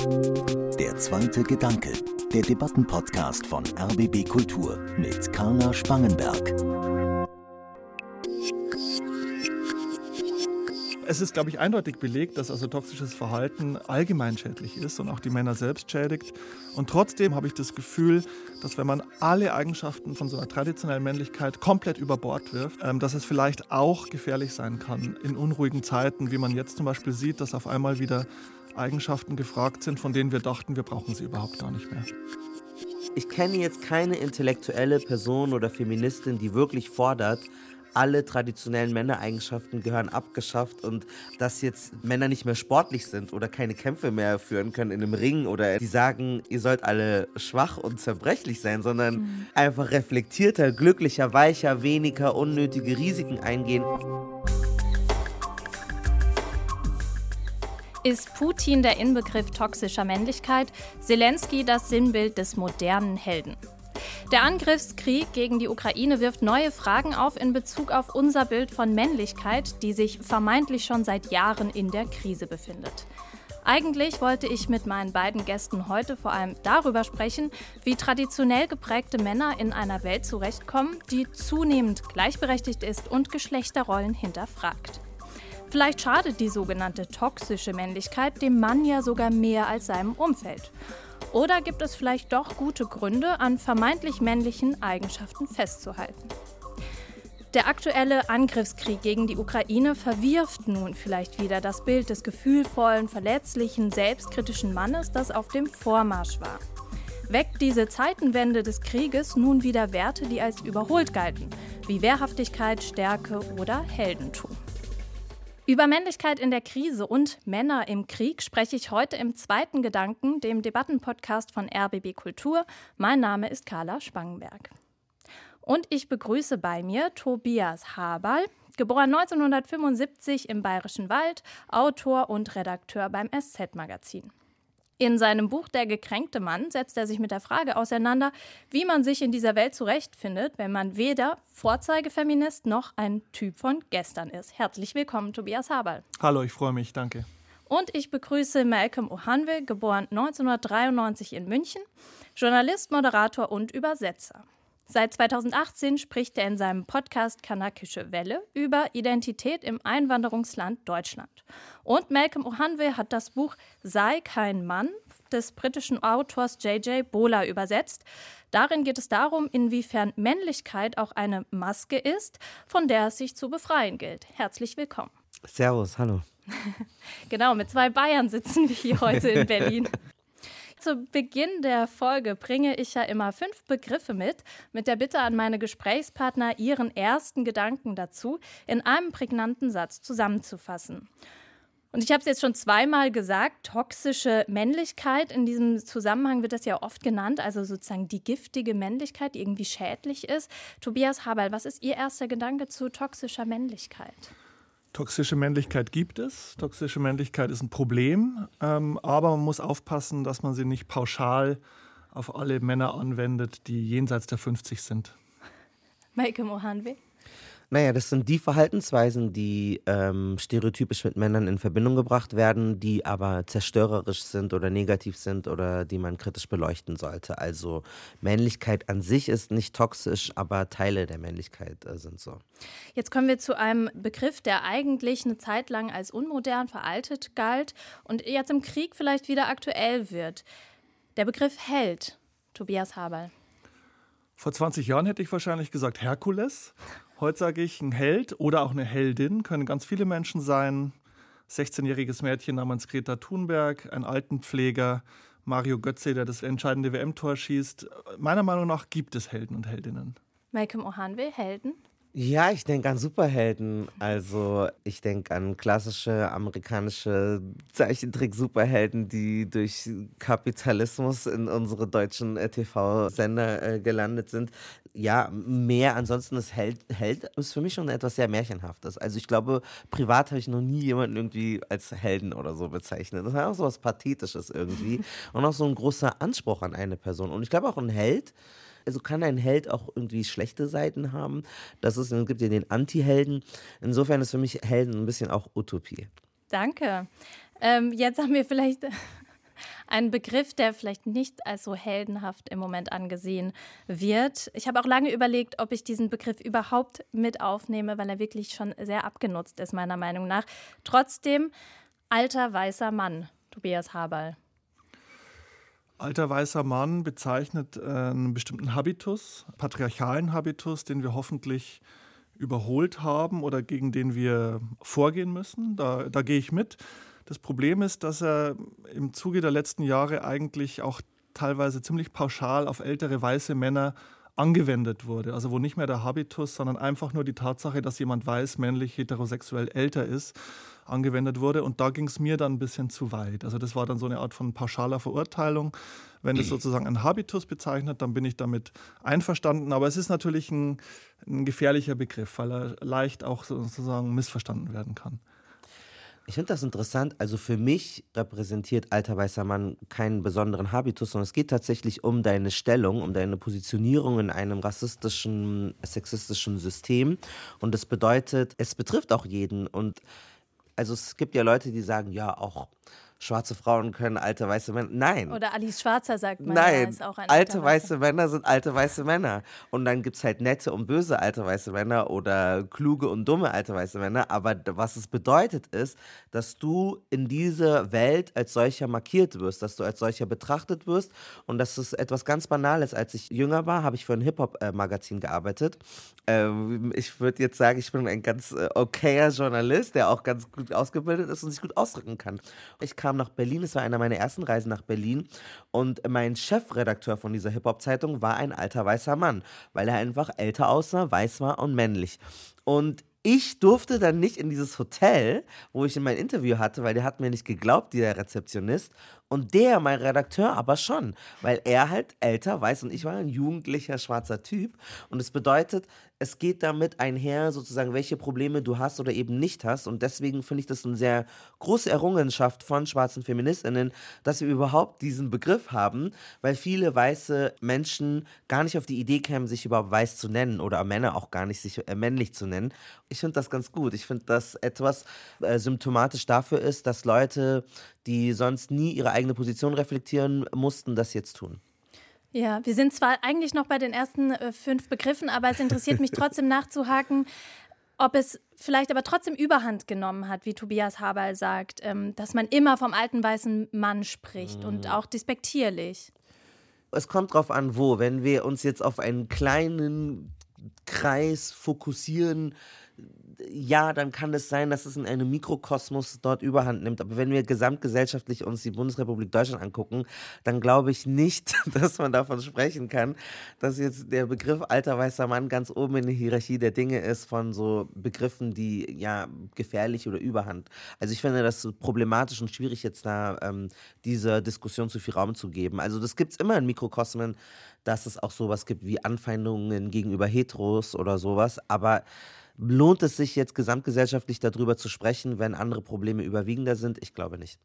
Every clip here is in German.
Der zweite Gedanke, der Debattenpodcast von RBB Kultur mit Carla Spangenberg. Es ist, glaube ich, eindeutig belegt, dass also toxisches Verhalten allgemein schädlich ist und auch die Männer selbst schädigt. Und trotzdem habe ich das Gefühl, dass wenn man alle Eigenschaften von so einer traditionellen Männlichkeit komplett über Bord wirft, ähm, dass es vielleicht auch gefährlich sein kann in unruhigen Zeiten, wie man jetzt zum Beispiel sieht, dass auf einmal wieder Eigenschaften gefragt sind, von denen wir dachten, wir brauchen sie überhaupt gar nicht mehr. Ich kenne jetzt keine intellektuelle Person oder Feministin, die wirklich fordert, alle traditionellen Männereigenschaften gehören abgeschafft und dass jetzt Männer nicht mehr sportlich sind oder keine Kämpfe mehr führen können in einem Ring oder die sagen, ihr sollt alle schwach und zerbrechlich sein, sondern mhm. einfach reflektierter, glücklicher, weicher, weniger unnötige Risiken eingehen. Ist Putin der Inbegriff toxischer Männlichkeit, Zelensky das Sinnbild des modernen Helden? Der Angriffskrieg gegen die Ukraine wirft neue Fragen auf in Bezug auf unser Bild von Männlichkeit, die sich vermeintlich schon seit Jahren in der Krise befindet. Eigentlich wollte ich mit meinen beiden Gästen heute vor allem darüber sprechen, wie traditionell geprägte Männer in einer Welt zurechtkommen, die zunehmend gleichberechtigt ist und Geschlechterrollen hinterfragt. Vielleicht schadet die sogenannte toxische Männlichkeit dem Mann ja sogar mehr als seinem Umfeld. Oder gibt es vielleicht doch gute Gründe, an vermeintlich männlichen Eigenschaften festzuhalten? Der aktuelle Angriffskrieg gegen die Ukraine verwirft nun vielleicht wieder das Bild des gefühlvollen, verletzlichen, selbstkritischen Mannes, das auf dem Vormarsch war. Weckt diese Zeitenwende des Krieges nun wieder Werte, die als überholt galten, wie Wehrhaftigkeit, Stärke oder Heldentum? Über Männlichkeit in der Krise und Männer im Krieg spreche ich heute im zweiten Gedanken, dem Debattenpodcast von RBB Kultur. Mein Name ist Carla Spangenberg. Und ich begrüße bei mir Tobias Haberl, geboren 1975 im Bayerischen Wald, Autor und Redakteur beim SZ-Magazin. In seinem Buch Der gekränkte Mann setzt er sich mit der Frage auseinander, wie man sich in dieser Welt zurechtfindet, wenn man weder Vorzeigefeminist noch ein Typ von gestern ist. Herzlich willkommen, Tobias Haberl. Hallo, ich freue mich, danke. Und ich begrüße Malcolm Ohanwe, geboren 1993 in München, Journalist, Moderator und Übersetzer. Seit 2018 spricht er in seinem Podcast Kanakische Welle über Identität im Einwanderungsland Deutschland. Und Malcolm Ohanwe hat das Buch Sei kein Mann des britischen Autors J.J. Bola übersetzt. Darin geht es darum, inwiefern Männlichkeit auch eine Maske ist, von der es sich zu befreien gilt. Herzlich willkommen. Servus, hallo. genau, mit zwei Bayern sitzen wir hier heute in Berlin. Zu Beginn der Folge bringe ich ja immer fünf Begriffe mit, mit der Bitte an meine Gesprächspartner, ihren ersten Gedanken dazu in einem prägnanten Satz zusammenzufassen. Und ich habe es jetzt schon zweimal gesagt, toxische Männlichkeit. In diesem Zusammenhang wird das ja oft genannt, also sozusagen die giftige Männlichkeit, die irgendwie schädlich ist. Tobias Haberl, was ist Ihr erster Gedanke zu toxischer Männlichkeit? Toxische Männlichkeit gibt es. Toxische Männlichkeit ist ein Problem, ähm, aber man muss aufpassen, dass man sie nicht pauschal auf alle Männer anwendet, die jenseits der 50 sind. Maike Mohanwe. Naja, das sind die Verhaltensweisen, die ähm, stereotypisch mit Männern in Verbindung gebracht werden, die aber zerstörerisch sind oder negativ sind oder die man kritisch beleuchten sollte. Also Männlichkeit an sich ist nicht toxisch, aber Teile der Männlichkeit äh, sind so. Jetzt kommen wir zu einem Begriff, der eigentlich eine Zeit lang als unmodern, veraltet galt und jetzt im Krieg vielleicht wieder aktuell wird. Der Begriff Held, Tobias Haberl. Vor 20 Jahren hätte ich wahrscheinlich gesagt Herkules. Heute sage ich, ein Held oder auch eine Heldin können ganz viele Menschen sein. 16-jähriges Mädchen namens Greta Thunberg, ein Altenpfleger, Mario Götze, der das entscheidende WM-Tor schießt. Meiner Meinung nach gibt es Helden und Heldinnen. Malcolm Ohanwe, Helden? Ja, ich denke an Superhelden. Also ich denke an klassische amerikanische Zeichentrick-Superhelden, die durch Kapitalismus in unsere deutschen äh, TV-Sender äh, gelandet sind. Ja, mehr. Ansonsten ist Held, Held ist für mich schon etwas sehr Märchenhaftes. Also ich glaube, privat habe ich noch nie jemanden irgendwie als Helden oder so bezeichnet. Das ist auch so was Pathetisches irgendwie. Und auch so ein großer Anspruch an eine Person. Und ich glaube auch ein Held also kann ein Held auch irgendwie schlechte Seiten haben. Das ist, es gibt ja den Anti-Helden. Insofern ist für mich Helden ein bisschen auch Utopie. Danke. Ähm, jetzt haben wir vielleicht Ein Begriff, der vielleicht nicht als so heldenhaft im Moment angesehen wird. Ich habe auch lange überlegt, ob ich diesen Begriff überhaupt mit aufnehme, weil er wirklich schon sehr abgenutzt ist, meiner Meinung nach. Trotzdem, alter weißer Mann, Tobias Haberl. Alter weißer Mann bezeichnet äh, einen bestimmten Habitus, patriarchalen Habitus, den wir hoffentlich überholt haben oder gegen den wir vorgehen müssen. Da, da gehe ich mit. Das Problem ist, dass er im Zuge der letzten Jahre eigentlich auch teilweise ziemlich pauschal auf ältere weiße Männer angewendet wurde. Also wo nicht mehr der Habitus, sondern einfach nur die Tatsache, dass jemand weiß, männlich, heterosexuell älter ist, angewendet wurde. Und da ging es mir dann ein bisschen zu weit. Also das war dann so eine Art von pauschaler Verurteilung. Wenn es sozusagen ein Habitus bezeichnet, dann bin ich damit einverstanden. Aber es ist natürlich ein, ein gefährlicher Begriff, weil er leicht auch sozusagen missverstanden werden kann. Ich finde das interessant. Also für mich repräsentiert alter weißer Mann keinen besonderen Habitus, sondern es geht tatsächlich um deine Stellung, um deine Positionierung in einem rassistischen, sexistischen System. Und das bedeutet, es betrifft auch jeden. Und also es gibt ja Leute, die sagen, ja, auch schwarze Frauen können alte weiße Männer. Nein. Oder Alice Schwarzer sagt man, Nein. ja, ist auch ein alte weiße Männer sind alte weiße Männer. Und dann gibt es halt nette und böse alte weiße Männer oder kluge und dumme alte weiße Männer. Aber was es bedeutet ist, dass du in dieser Welt als solcher markiert wirst, dass du als solcher betrachtet wirst. Und das ist etwas ganz Banales. Als ich jünger war, habe ich für ein Hip-Hop-Magazin gearbeitet. Ähm, ich würde jetzt sagen, ich bin ein ganz äh, okayer Journalist, der auch ganz gut ausgebildet ist und sich gut ausdrücken kann. Ich kam nach Berlin, es war einer meiner ersten Reisen nach Berlin und mein Chefredakteur von dieser Hip-Hop-Zeitung war ein alter weißer Mann, weil er einfach älter aussah, weiß war und männlich. Und ich durfte dann nicht in dieses Hotel, wo ich in mein Interview hatte, weil der hat mir nicht geglaubt, der Rezeptionist. Und der, mein Redakteur, aber schon, weil er halt älter weiß und ich war ein jugendlicher schwarzer Typ. Und es bedeutet, es geht damit einher, sozusagen, welche Probleme du hast oder eben nicht hast. Und deswegen finde ich das eine sehr große Errungenschaft von schwarzen Feministinnen, dass wir überhaupt diesen Begriff haben, weil viele weiße Menschen gar nicht auf die Idee kämen, sich überhaupt weiß zu nennen oder Männer auch gar nicht sich äh, männlich zu nennen. Ich finde das ganz gut. Ich finde, dass etwas äh, symptomatisch dafür ist, dass Leute, die sonst nie ihre eigene Position reflektieren mussten, das jetzt tun. Ja, wir sind zwar eigentlich noch bei den ersten äh, fünf Begriffen, aber es interessiert mich trotzdem nachzuhaken, ob es vielleicht aber trotzdem Überhand genommen hat, wie Tobias Haberl sagt, ähm, dass man immer vom alten weißen Mann spricht mhm. und auch despektierlich. Es kommt drauf an, wo. Wenn wir uns jetzt auf einen kleinen Kreis fokussieren, ja, dann kann es sein, dass es in einem Mikrokosmos dort überhand nimmt. Aber wenn wir gesamtgesellschaftlich uns die Bundesrepublik Deutschland angucken, dann glaube ich nicht, dass man davon sprechen kann, dass jetzt der Begriff alter weißer Mann ganz oben in der Hierarchie der Dinge ist von so Begriffen, die ja gefährlich oder überhand. Also ich finde das problematisch und schwierig, jetzt da ähm, dieser Diskussion zu viel Raum zu geben. Also das gibt es immer in Mikrokosmen, dass es auch sowas gibt wie Anfeindungen gegenüber Heteros oder sowas. Aber Lohnt es sich jetzt gesamtgesellschaftlich darüber zu sprechen, wenn andere Probleme überwiegender sind? Ich glaube nicht.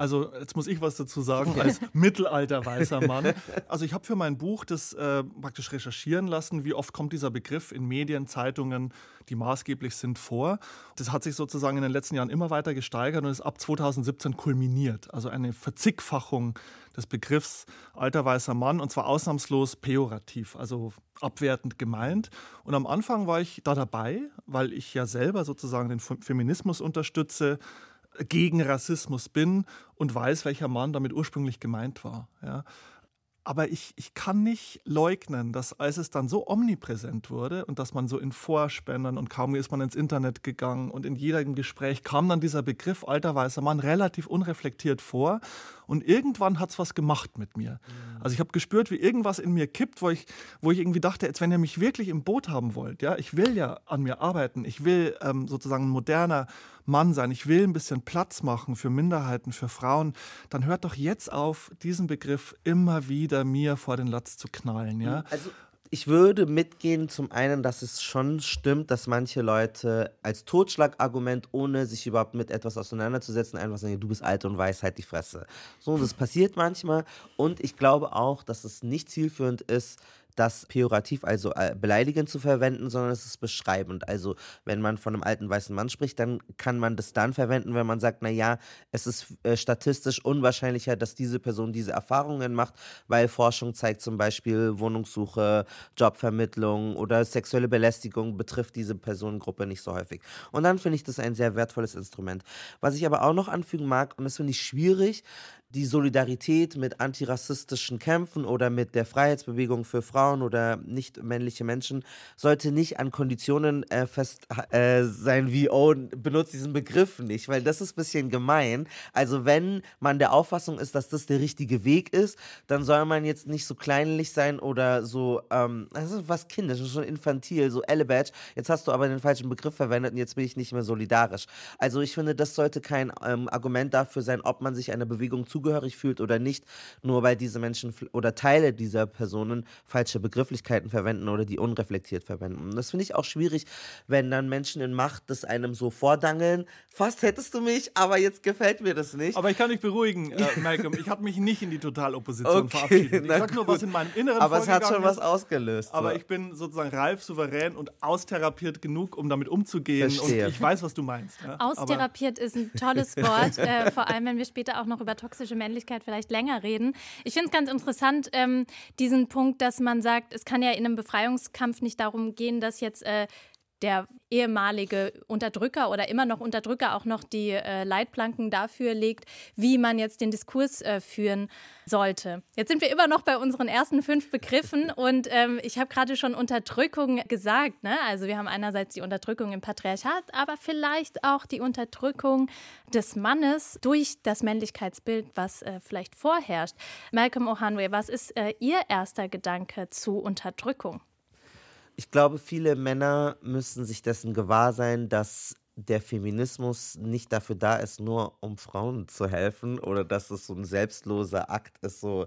Also jetzt muss ich was dazu sagen als mittelalter weißer Mann. Also ich habe für mein Buch das äh, praktisch recherchieren lassen, wie oft kommt dieser Begriff in Medien, Zeitungen, die maßgeblich sind, vor. Das hat sich sozusagen in den letzten Jahren immer weiter gesteigert und ist ab 2017 kulminiert. Also eine Verzickfachung des Begriffs alter weißer Mann und zwar ausnahmslos pejorativ, also abwertend gemeint. Und am Anfang war ich da dabei, weil ich ja selber sozusagen den Feminismus unterstütze, gegen Rassismus bin und weiß, welcher Mann damit ursprünglich gemeint war. Ja. Aber ich, ich kann nicht leugnen, dass als es dann so omnipräsent wurde und dass man so in Vorspännern und kaum ist man ins Internet gegangen und in jedem Gespräch kam dann dieser Begriff alter weißer Mann relativ unreflektiert vor und irgendwann hat es was gemacht mit mir. Mhm. Also ich habe gespürt, wie irgendwas in mir kippt, wo ich, wo ich irgendwie dachte, jetzt wenn ihr mich wirklich im Boot haben wollt, ja, ich will ja an mir arbeiten, ich will ähm, sozusagen ein moderner Mann sein, ich will ein bisschen Platz machen für Minderheiten, für Frauen, dann hört doch jetzt auf, diesen Begriff immer wieder mir vor den Latz zu knallen. Ja? Also ich würde mitgehen, zum einen, dass es schon stimmt, dass manche Leute als Totschlagargument, ohne sich überhaupt mit etwas auseinanderzusetzen, einfach sagen, du bist alt und weiß halt die Fresse. So, das passiert manchmal. Und ich glaube auch, dass es nicht zielführend ist, das pejorativ, also äh, beleidigend zu verwenden, sondern es ist beschreibend. Also wenn man von einem alten weißen Mann spricht, dann kann man das dann verwenden, wenn man sagt, naja, es ist äh, statistisch unwahrscheinlicher, dass diese Person diese Erfahrungen macht, weil Forschung zeigt zum Beispiel Wohnungssuche, Jobvermittlung oder sexuelle Belästigung betrifft diese Personengruppe nicht so häufig. Und dann finde ich das ein sehr wertvolles Instrument. Was ich aber auch noch anfügen mag, und das finde ich schwierig, die Solidarität mit antirassistischen Kämpfen oder mit der Freiheitsbewegung für Frauen oder nicht männliche Menschen sollte nicht an Konditionen äh, fest äh, sein wie, oh, benutzt diesen Begriff nicht, weil das ist ein bisschen gemein. Also wenn man der Auffassung ist, dass das der richtige Weg ist, dann soll man jetzt nicht so kleinlich sein oder so, ähm, also was kindisch, schon infantil, so Elebadge. Jetzt hast du aber den falschen Begriff verwendet und jetzt bin ich nicht mehr solidarisch. Also ich finde, das sollte kein ähm, Argument dafür sein, ob man sich einer Bewegung zu zugehörig fühlt oder nicht, nur weil diese Menschen oder Teile dieser Personen falsche Begrifflichkeiten verwenden oder die unreflektiert verwenden. Und das finde ich auch schwierig, wenn dann Menschen in Macht das einem so vordangeln. Fast hättest du mich, aber jetzt gefällt mir das nicht. Aber ich kann dich beruhigen, äh, Malcolm. Ich habe mich nicht in die Totalopposition okay, verabschiedet. Ich sage nur, was in meinem Inneren Aber es hat schon was ausgelöst. Aber so. ich bin sozusagen reif, souverän und austherapiert genug, um damit umzugehen. Verstehe. Und ich weiß, was du meinst. Ja? Austherapiert aber ist ein tolles Wort, äh, vor allem wenn wir später auch noch über toxische toxische Männlichkeit vielleicht länger reden. Ich finde es ganz interessant, ähm, diesen Punkt, dass man sagt, es kann ja in einem Befreiungskampf nicht darum gehen, dass jetzt äh, der ehemalige Unterdrücker oder immer noch Unterdrücker auch noch die äh, Leitplanken dafür legt, wie man jetzt den Diskurs äh, führen sollte. Jetzt sind wir immer noch bei unseren ersten fünf Begriffen und ähm, ich habe gerade schon Unterdrückung gesagt. Ne? Also wir haben einerseits die Unterdrückung im Patriarchat, aber vielleicht auch die Unterdrückung des Mannes durch das Männlichkeitsbild, was äh, vielleicht vorherrscht. Malcolm O'Hanway, was ist äh, Ihr erster Gedanke zu Unterdrückung? Ich glaube, viele Männer müssen sich dessen gewahr sein, dass der Feminismus nicht dafür da ist, nur um Frauen zu helfen oder dass es so ein selbstloser Akt ist, so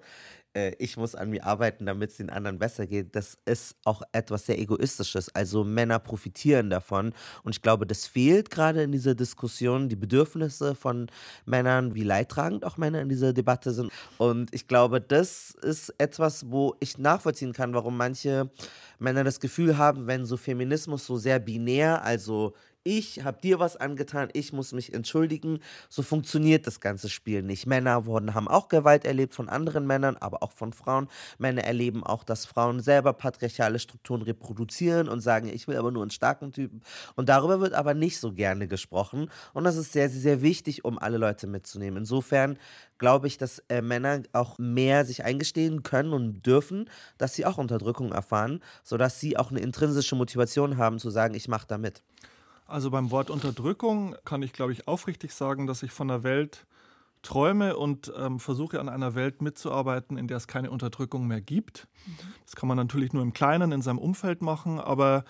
äh, ich muss an mir arbeiten, damit es den anderen besser geht, das ist auch etwas sehr Egoistisches. Also Männer profitieren davon. Und ich glaube, das fehlt gerade in dieser Diskussion. Die Bedürfnisse von Männern, wie leidtragend auch Männer in dieser Debatte sind. Und ich glaube, das ist etwas, wo ich nachvollziehen kann, warum manche Männer das Gefühl haben, wenn so Feminismus so sehr binär, also ich habe dir was angetan, ich muss mich entschuldigen. So funktioniert das ganze Spiel nicht. Männer wurden, haben auch Gewalt erlebt von anderen Männern, aber auch von Frauen. Männer erleben auch, dass Frauen selber patriarchale Strukturen reproduzieren und sagen, ich will aber nur einen starken Typen. Und darüber wird aber nicht so gerne gesprochen. Und das ist sehr, sehr, sehr wichtig, um alle Leute mitzunehmen. Insofern glaube ich, dass äh, Männer auch mehr sich eingestehen können und dürfen, dass sie auch Unterdrückung erfahren, sodass sie auch eine intrinsische Motivation haben zu sagen, ich mache da mit. Also beim Wort Unterdrückung kann ich, glaube ich, aufrichtig sagen, dass ich von einer Welt träume und ähm, versuche an einer Welt mitzuarbeiten, in der es keine Unterdrückung mehr gibt. Mhm. Das kann man natürlich nur im Kleinen, in seinem Umfeld machen, aber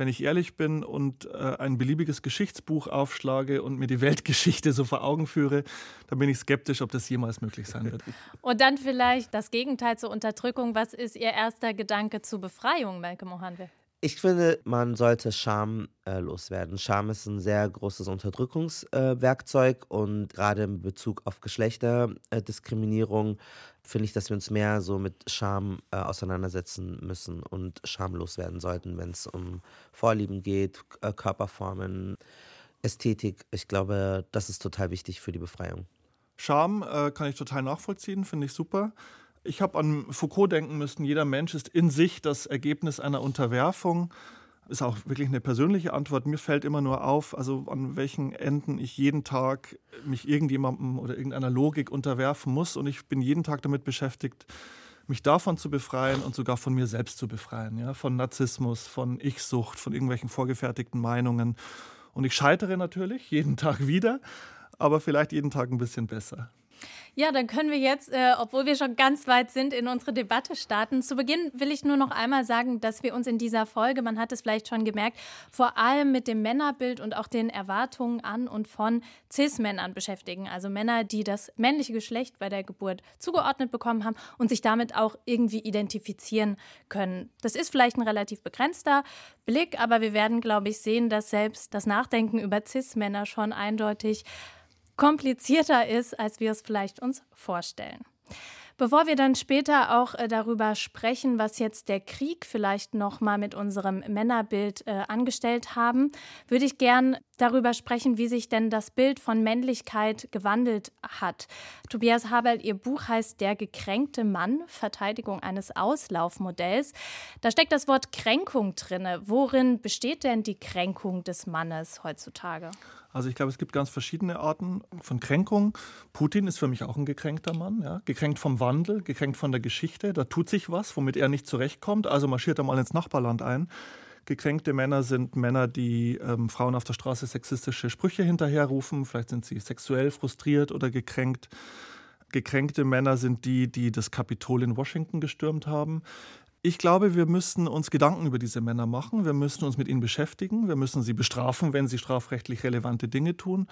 wenn ich ehrlich bin und äh, ein beliebiges Geschichtsbuch aufschlage und mir die Weltgeschichte so vor Augen führe, dann bin ich skeptisch, ob das jemals möglich sein wird. Und dann vielleicht das Gegenteil zur Unterdrückung. Was ist Ihr erster Gedanke zur Befreiung, Melke Mohanwe? Ich finde, man sollte Scham äh, loswerden. Scham ist ein sehr großes Unterdrückungswerkzeug äh, und gerade in Bezug auf Geschlechterdiskriminierung äh, finde ich, dass wir uns mehr so mit Scham äh, auseinandersetzen müssen und schamlos werden sollten, wenn es um Vorlieben geht, äh, Körperformen, Ästhetik. Ich glaube, das ist total wichtig für die Befreiung. Scham äh, kann ich total nachvollziehen, finde ich super. Ich habe an Foucault denken müssen, jeder Mensch ist in sich das Ergebnis einer Unterwerfung. Ist auch wirklich eine persönliche Antwort. Mir fällt immer nur auf, also an welchen Enden ich jeden Tag mich irgendjemandem oder irgendeiner Logik unterwerfen muss. Und ich bin jeden Tag damit beschäftigt, mich davon zu befreien und sogar von mir selbst zu befreien. Ja? Von Narzissmus, von Ich-Sucht, von irgendwelchen vorgefertigten Meinungen. Und ich scheitere natürlich jeden Tag wieder, aber vielleicht jeden Tag ein bisschen besser. Ja, dann können wir jetzt, äh, obwohl wir schon ganz weit sind, in unsere Debatte starten. Zu Beginn will ich nur noch einmal sagen, dass wir uns in dieser Folge, man hat es vielleicht schon gemerkt, vor allem mit dem Männerbild und auch den Erwartungen an und von CIS-Männern beschäftigen. Also Männer, die das männliche Geschlecht bei der Geburt zugeordnet bekommen haben und sich damit auch irgendwie identifizieren können. Das ist vielleicht ein relativ begrenzter Blick, aber wir werden, glaube ich, sehen, dass selbst das Nachdenken über CIS-Männer schon eindeutig komplizierter ist, als wir es vielleicht uns vorstellen. Bevor wir dann später auch äh, darüber sprechen, was jetzt der Krieg vielleicht noch mal mit unserem Männerbild äh, angestellt haben, würde ich gern darüber sprechen, wie sich denn das Bild von Männlichkeit gewandelt hat. Tobias Habel, Ihr Buch heißt Der gekränkte Mann, Verteidigung eines Auslaufmodells. Da steckt das Wort Kränkung drinne. Worin besteht denn die Kränkung des Mannes heutzutage? Also ich glaube, es gibt ganz verschiedene Arten von Kränkung. Putin ist für mich auch ein gekränkter Mann, ja? gekränkt vom Wandel, gekränkt von der Geschichte. Da tut sich was, womit er nicht zurechtkommt. Also marschiert er mal ins Nachbarland ein. Gekränkte Männer sind Männer, die ähm, Frauen auf der Straße sexistische Sprüche hinterherrufen. Vielleicht sind sie sexuell frustriert oder gekränkt. Gekränkte Männer sind die, die das Kapitol in Washington gestürmt haben. Ich glaube, wir müssen uns Gedanken über diese Männer machen. Wir müssen uns mit ihnen beschäftigen. Wir müssen sie bestrafen, wenn sie strafrechtlich relevante Dinge tun.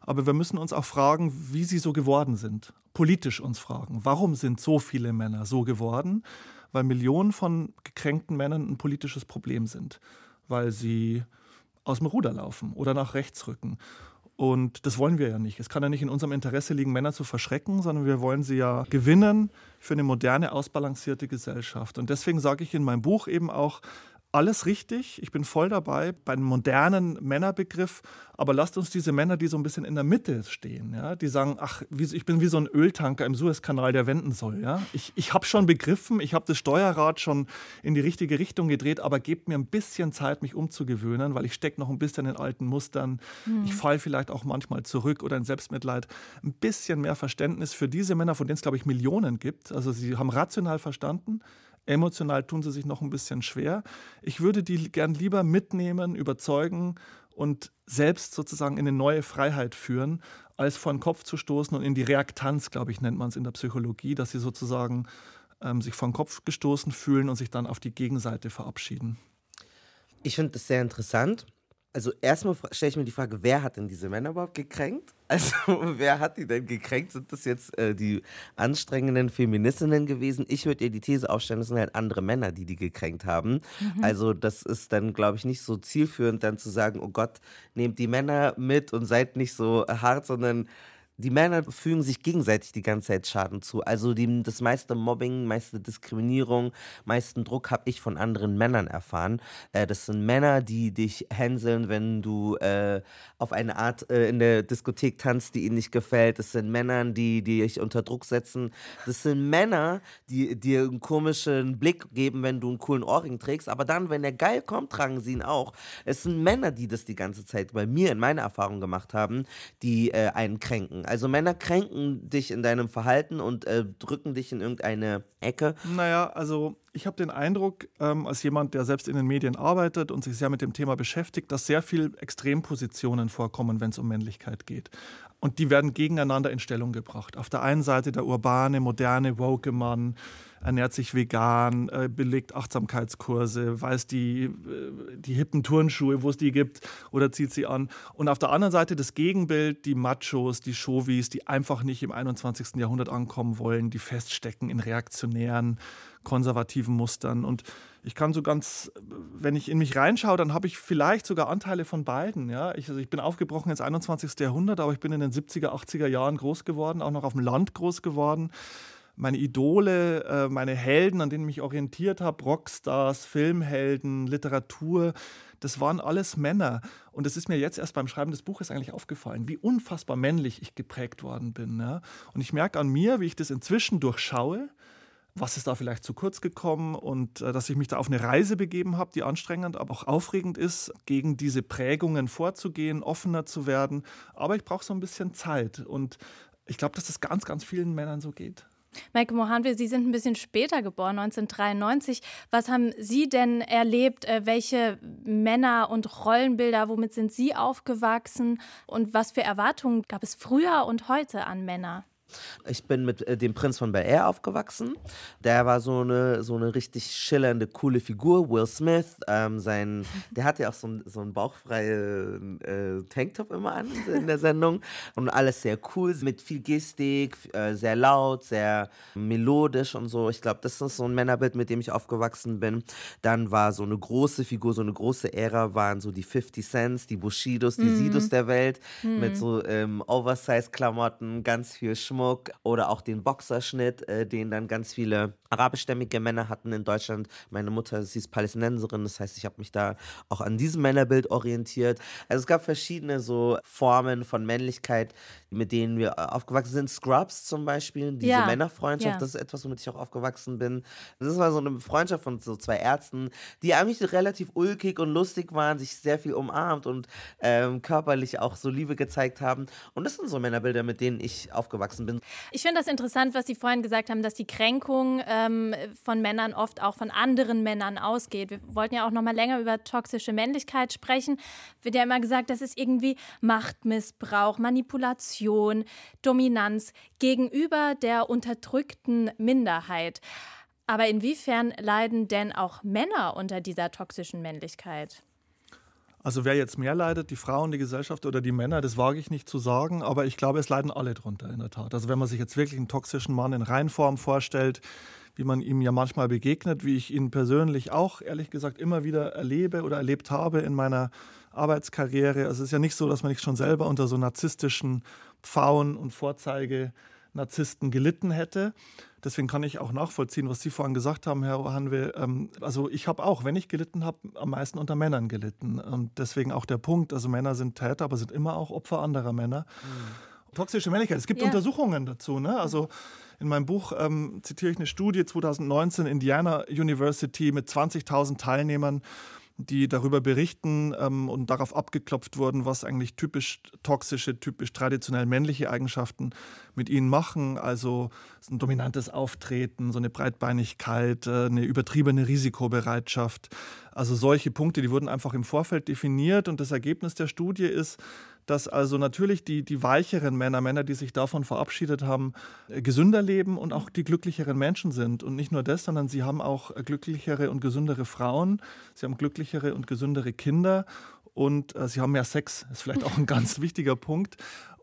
Aber wir müssen uns auch fragen, wie sie so geworden sind. Politisch uns fragen, warum sind so viele Männer so geworden? Weil Millionen von gekränkten Männern ein politisches Problem sind. Weil sie aus dem Ruder laufen oder nach rechts rücken. Und das wollen wir ja nicht. Es kann ja nicht in unserem Interesse liegen, Männer zu verschrecken, sondern wir wollen sie ja gewinnen für eine moderne, ausbalancierte Gesellschaft. Und deswegen sage ich in meinem Buch eben auch, alles richtig. Ich bin voll dabei bei einem modernen Männerbegriff. Aber lasst uns diese Männer, die so ein bisschen in der Mitte stehen, ja, die sagen, ach, ich bin wie so ein Öltanker im Suezkanal, der wenden soll. Ja. Ich, ich habe schon begriffen, ich habe das Steuerrad schon in die richtige Richtung gedreht, aber gebt mir ein bisschen Zeit, mich umzugewöhnen, weil ich stecke noch ein bisschen in alten Mustern. Mhm. Ich falle vielleicht auch manchmal zurück oder in Selbstmitleid. Ein bisschen mehr Verständnis für diese Männer, von denen es, glaube ich, Millionen gibt. Also sie haben rational verstanden, Emotional tun sie sich noch ein bisschen schwer. Ich würde die gern lieber mitnehmen, überzeugen und selbst sozusagen in eine neue Freiheit führen, als vor den Kopf zu stoßen und in die Reaktanz, glaube ich, nennt man es in der Psychologie, dass sie sozusagen ähm, sich vor den Kopf gestoßen fühlen und sich dann auf die Gegenseite verabschieden. Ich finde das sehr interessant also erstmal stelle ich mir die Frage, wer hat denn diese Männer überhaupt gekränkt? Also wer hat die denn gekränkt? Sind das jetzt äh, die anstrengenden Feministinnen gewesen? Ich würde ihr die These aufstellen, das sind halt andere Männer, die die gekränkt haben. Mhm. Also das ist dann, glaube ich, nicht so zielführend, dann zu sagen, oh Gott, nehmt die Männer mit und seid nicht so hart, sondern die Männer fügen sich gegenseitig die ganze Zeit Schaden zu. Also die, das meiste Mobbing, meiste Diskriminierung, meisten Druck habe ich von anderen Männern erfahren. Äh, das sind Männer, die dich hänseln, wenn du äh, auf eine Art äh, in der Diskothek tanzt, die ihnen nicht gefällt. Das sind Männer, die, die dich unter Druck setzen. Das sind Männer, die dir einen komischen Blick geben, wenn du einen coolen Ohrring trägst. Aber dann, wenn der geil kommt, tragen sie ihn auch. Es sind Männer, die das die ganze Zeit bei mir in meiner Erfahrung gemacht haben, die äh, einen kränken. Also Männer kränken dich in deinem Verhalten und äh, drücken dich in irgendeine Ecke. Naja, also ich habe den Eindruck, ähm, als jemand, der selbst in den Medien arbeitet und sich sehr mit dem Thema beschäftigt, dass sehr viel Extrempositionen vorkommen, wenn es um Männlichkeit geht. Und die werden gegeneinander in Stellung gebracht. Auf der einen Seite der urbane, moderne, woke Mann, ernährt sich vegan, äh, belegt Achtsamkeitskurse, weiß die, äh, die hippen Turnschuhe, wo es die gibt, oder zieht sie an. Und auf der anderen Seite das Gegenbild, die Machos, die Chauvis, die einfach nicht im 21. Jahrhundert ankommen wollen, die feststecken in reaktionären, konservativen Mustern. Und ich kann so ganz, wenn ich in mich reinschaue, dann habe ich vielleicht sogar Anteile von beiden. Ja? Ich, also ich bin aufgebrochen ins 21. Jahrhundert, aber ich bin in den 70er, 80er Jahren groß geworden, auch noch auf dem Land groß geworden meine Idole, äh, meine Helden, an denen ich mich orientiert habe, Rockstars, Filmhelden, Literatur, das waren alles Männer. Und es ist mir jetzt erst beim Schreiben des Buches eigentlich aufgefallen, wie unfassbar männlich ich geprägt worden bin. Ja? Und ich merke an mir, wie ich das inzwischen durchschaue, was ist da vielleicht zu kurz gekommen und äh, dass ich mich da auf eine Reise begeben habe, die anstrengend, aber auch aufregend ist, gegen diese Prägungen vorzugehen, offener zu werden. Aber ich brauche so ein bisschen Zeit und ich glaube, dass das ganz, ganz vielen Männern so geht. Maike Mohanwe, Sie sind ein bisschen später geboren, 1993. Was haben Sie denn erlebt? Äh, welche Männer und Rollenbilder, womit sind Sie aufgewachsen? Und was für Erwartungen gab es früher und heute an Männer? Ich bin mit äh, dem Prinz von Bel Air aufgewachsen. Der war so eine, so eine richtig schillernde, coole Figur. Will Smith, ähm, sein, der hatte ja auch so, ein, so einen bauchfreien äh, Tanktop immer an in der Sendung. Und alles sehr cool, mit viel Gestik, äh, sehr laut, sehr melodisch und so. Ich glaube, das ist so ein Männerbild, mit dem ich aufgewachsen bin. Dann war so eine große Figur, so eine große Ära, waren so die 50 Cents, die Bushidos, die mhm. Sidos der Welt, mhm. mit so ähm, Oversize-Klamotten, ganz viel Schmuck Kopfschmuck oder auch den Boxerschnitt, äh, den dann ganz viele arabischstämmige Männer hatten in Deutschland. Meine Mutter, sie ist Palästinenserin, das heißt, ich habe mich da auch an diesem Männerbild orientiert. Also es gab verschiedene so Formen von Männlichkeit, mit denen wir äh, aufgewachsen sind. Scrubs zum Beispiel, diese ja. Männerfreundschaft, ja. das ist etwas, womit ich auch aufgewachsen bin. Das war so eine Freundschaft von so zwei Ärzten, die eigentlich relativ ulkig und lustig waren, sich sehr viel umarmt und ähm, körperlich auch so Liebe gezeigt haben. Und das sind so Männerbilder, mit denen ich aufgewachsen bin. Ich finde das interessant, was Sie vorhin gesagt haben, dass die Kränkung ähm, von Männern oft auch von anderen Männern ausgeht. Wir wollten ja auch noch mal länger über toxische Männlichkeit sprechen. Wird ja immer gesagt, das ist irgendwie Machtmissbrauch, Manipulation, Dominanz gegenüber der unterdrückten Minderheit. Aber inwiefern leiden denn auch Männer unter dieser toxischen Männlichkeit? Also wer jetzt mehr leidet, die Frauen, die Gesellschaft oder die Männer, das wage ich nicht zu sagen, aber ich glaube, es leiden alle drunter in der Tat. Also wenn man sich jetzt wirklich einen toxischen Mann in Reinform vorstellt, wie man ihm ja manchmal begegnet, wie ich ihn persönlich auch ehrlich gesagt immer wieder erlebe oder erlebt habe in meiner Arbeitskarriere. Also es ist ja nicht so, dass man nicht schon selber unter so narzisstischen Pfauen und Vorzeige Narzissten gelitten hätte. Deswegen kann ich auch nachvollziehen, was Sie vorhin gesagt haben, Herr Hanwe. Ähm, also ich habe auch, wenn ich gelitten habe, am meisten unter Männern gelitten. Und deswegen auch der Punkt, also Männer sind Täter, aber sind immer auch Opfer anderer Männer. Mhm. Toxische Männlichkeit, es gibt ja. Untersuchungen dazu. Ne? Also in meinem Buch ähm, zitiere ich eine Studie 2019 Indiana University mit 20.000 Teilnehmern die darüber berichten ähm, und darauf abgeklopft wurden, was eigentlich typisch toxische, typisch traditionell männliche Eigenschaften mit ihnen machen. Also ein dominantes Auftreten, so eine Breitbeinigkeit, äh, eine übertriebene Risikobereitschaft. Also solche Punkte, die wurden einfach im Vorfeld definiert und das Ergebnis der Studie ist, dass also natürlich die, die weicheren Männer, Männer, die sich davon verabschiedet haben, äh, gesünder leben und auch die glücklicheren Menschen sind. Und nicht nur das, sondern sie haben auch äh, glücklichere und gesündere Frauen, sie haben glücklichere und gesündere Kinder und äh, sie haben mehr Sex. Ist vielleicht auch ein ganz wichtiger Punkt.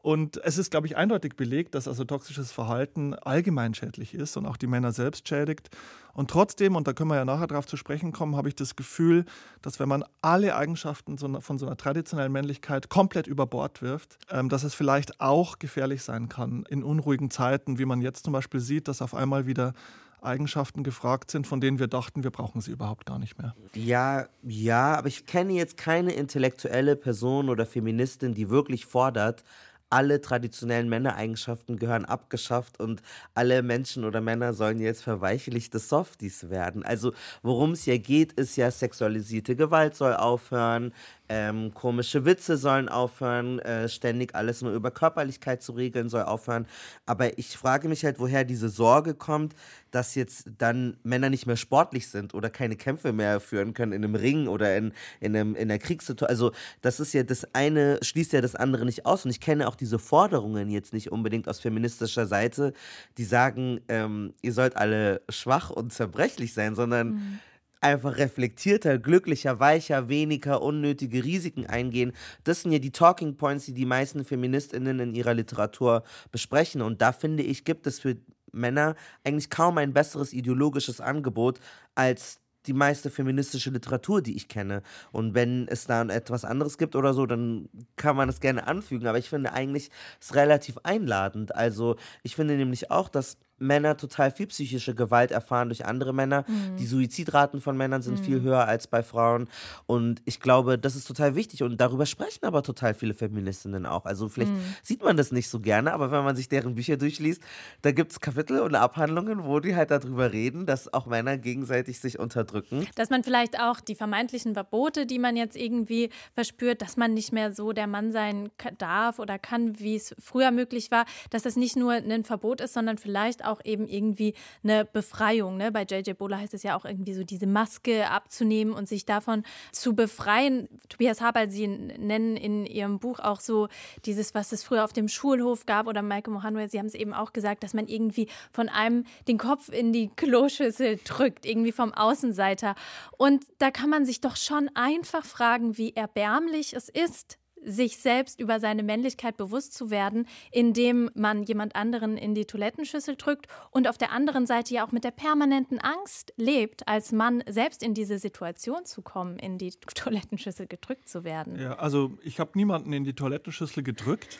Und es ist, glaube ich, eindeutig belegt, dass also toxisches Verhalten allgemein schädlich ist und auch die Männer selbst schädigt. Und trotzdem, und da können wir ja nachher darauf zu sprechen kommen, habe ich das Gefühl, dass wenn man alle Eigenschaften von so einer traditionellen Männlichkeit komplett über Bord wirft, ähm, dass es vielleicht auch gefährlich sein kann in unruhigen Zeiten, wie man jetzt zum Beispiel sieht, dass auf einmal wieder Eigenschaften gefragt sind, von denen wir dachten, wir brauchen sie überhaupt gar nicht mehr. Ja, ja, aber ich kenne jetzt keine intellektuelle Person oder Feministin, die wirklich fordert, alle traditionellen Männereigenschaften gehören abgeschafft und alle Menschen oder Männer sollen jetzt verweichlichte Softies werden. Also worum es hier geht, ist ja sexualisierte Gewalt soll aufhören, ähm, komische Witze sollen aufhören, äh, ständig alles nur über Körperlichkeit zu regeln soll aufhören. Aber ich frage mich halt, woher diese Sorge kommt, dass jetzt dann Männer nicht mehr sportlich sind oder keine Kämpfe mehr führen können in einem Ring oder in, in, einem, in einer Kriegssituation. Also das ist ja das eine, schließt ja das andere nicht aus. Und ich kenne auch diese Forderungen jetzt nicht unbedingt aus feministischer Seite, die sagen, ähm, ihr sollt alle schwach und zerbrechlich sein, sondern mhm einfach reflektierter, glücklicher, weicher, weniger unnötige Risiken eingehen. Das sind ja die Talking Points, die die meisten Feministinnen in ihrer Literatur besprechen. Und da finde ich, gibt es für Männer eigentlich kaum ein besseres ideologisches Angebot als die meiste feministische Literatur, die ich kenne. Und wenn es da etwas anderes gibt oder so, dann kann man es gerne anfügen. Aber ich finde eigentlich es relativ einladend. Also ich finde nämlich auch, dass Männer total viel psychische Gewalt erfahren durch andere Männer. Mhm. Die Suizidraten von Männern sind mhm. viel höher als bei Frauen. Und ich glaube, das ist total wichtig. Und darüber sprechen aber total viele Feministinnen auch. Also vielleicht mhm. sieht man das nicht so gerne, aber wenn man sich deren Bücher durchliest, da gibt es Kapitel und Abhandlungen, wo die halt darüber reden, dass auch Männer gegenseitig sich unterdrücken. Dass man vielleicht auch die vermeintlichen Verbote, die man jetzt irgendwie verspürt, dass man nicht mehr so der Mann sein darf oder kann, wie es früher möglich war, dass das nicht nur ein Verbot ist, sondern vielleicht auch eben irgendwie eine Befreiung. Ne? Bei JJ Bola heißt es ja auch irgendwie so, diese Maske abzunehmen und sich davon zu befreien. Tobias Haber, Sie nennen in Ihrem Buch auch so dieses, was es früher auf dem Schulhof gab oder Michael Mohanwe, Sie haben es eben auch gesagt, dass man irgendwie von einem den Kopf in die Kloschüssel drückt, irgendwie vom Außenseiter. Und da kann man sich doch schon einfach fragen, wie erbärmlich es ist, sich selbst über seine Männlichkeit bewusst zu werden, indem man jemand anderen in die Toilettenschüssel drückt und auf der anderen Seite ja auch mit der permanenten Angst lebt, als Mann selbst in diese Situation zu kommen, in die Toilettenschüssel gedrückt zu werden. Ja, also ich habe niemanden in die Toilettenschüssel gedrückt.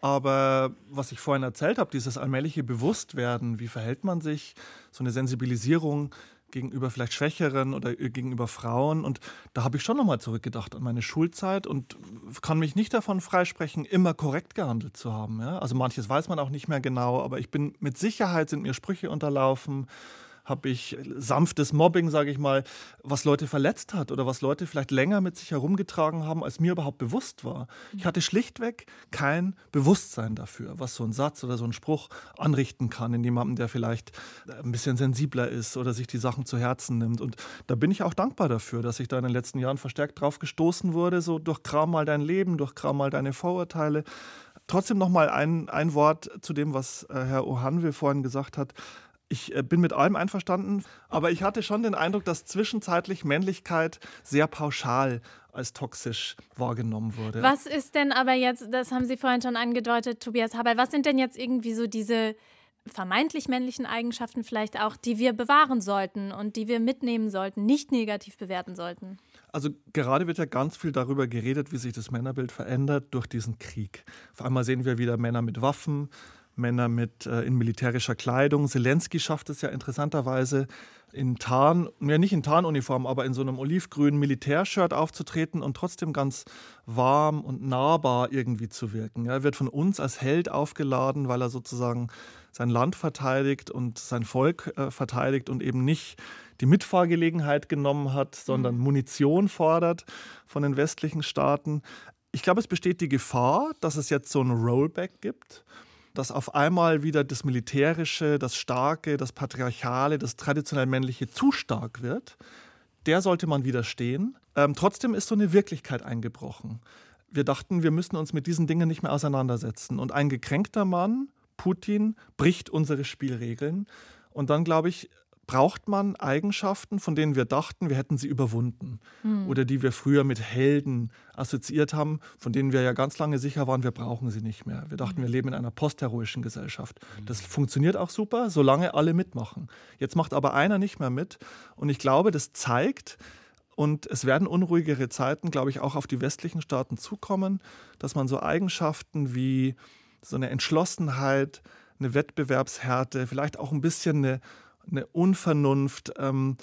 Aber was ich vorhin erzählt habe, dieses allmähliche Bewusstwerden, wie verhält man sich, so eine Sensibilisierung gegenüber vielleicht Schwächeren oder gegenüber Frauen. Und da habe ich schon nochmal zurückgedacht an meine Schulzeit und kann mich nicht davon freisprechen, immer korrekt gehandelt zu haben. Ja? Also manches weiß man auch nicht mehr genau, aber ich bin mit Sicherheit sind mir Sprüche unterlaufen habe ich sanftes Mobbing, sage ich mal, was Leute verletzt hat oder was Leute vielleicht länger mit sich herumgetragen haben, als mir überhaupt bewusst war. Ich hatte schlichtweg kein Bewusstsein dafür, was so ein Satz oder so ein Spruch anrichten kann in jemandem, der vielleicht ein bisschen sensibler ist oder sich die Sachen zu Herzen nimmt. Und da bin ich auch dankbar dafür, dass ich da in den letzten Jahren verstärkt drauf gestoßen wurde, so durchkram mal dein Leben, durchkram mal deine Vorurteile trotzdem noch mal ein, ein Wort zu dem, was äh, Herr Ohanwe vorhin gesagt hat. Ich äh, bin mit allem einverstanden, aber ich hatte schon den Eindruck, dass zwischenzeitlich Männlichkeit sehr pauschal als toxisch wahrgenommen wurde. Was ist denn aber jetzt, das haben Sie vorhin schon angedeutet, Tobias Haber, was sind denn jetzt irgendwie so diese vermeintlich männlichen Eigenschaften vielleicht auch, die wir bewahren sollten und die wir mitnehmen sollten, nicht negativ bewerten sollten? Also gerade wird ja ganz viel darüber geredet, wie sich das Männerbild verändert durch diesen Krieg. Auf einmal sehen wir wieder Männer mit Waffen, Männer mit äh, in militärischer Kleidung. Zelensky schafft es ja interessanterweise in Tarn, ja nicht in Tarnuniform, aber in so einem olivgrünen Militärshirt aufzutreten und trotzdem ganz warm und nahbar irgendwie zu wirken. Ja, er wird von uns als Held aufgeladen, weil er sozusagen sein Land verteidigt und sein Volk äh, verteidigt und eben nicht die Mitfahrgelegenheit genommen hat, sondern mhm. Munition fordert von den westlichen Staaten. Ich glaube, es besteht die Gefahr, dass es jetzt so ein Rollback gibt dass auf einmal wieder das Militärische, das Starke, das Patriarchale, das traditionell Männliche zu stark wird, der sollte man widerstehen. Ähm, trotzdem ist so eine Wirklichkeit eingebrochen. Wir dachten, wir müssen uns mit diesen Dingen nicht mehr auseinandersetzen. Und ein gekränkter Mann, Putin, bricht unsere Spielregeln. Und dann, glaube ich, braucht man Eigenschaften, von denen wir dachten, wir hätten sie überwunden. Mhm. Oder die wir früher mit Helden assoziiert haben, von denen wir ja ganz lange sicher waren, wir brauchen sie nicht mehr. Wir dachten, wir leben in einer postheroischen Gesellschaft. Das funktioniert auch super, solange alle mitmachen. Jetzt macht aber einer nicht mehr mit. Und ich glaube, das zeigt, und es werden unruhigere Zeiten, glaube ich, auch auf die westlichen Staaten zukommen, dass man so Eigenschaften wie so eine Entschlossenheit, eine Wettbewerbshärte, vielleicht auch ein bisschen eine eine Unvernunft, ähm,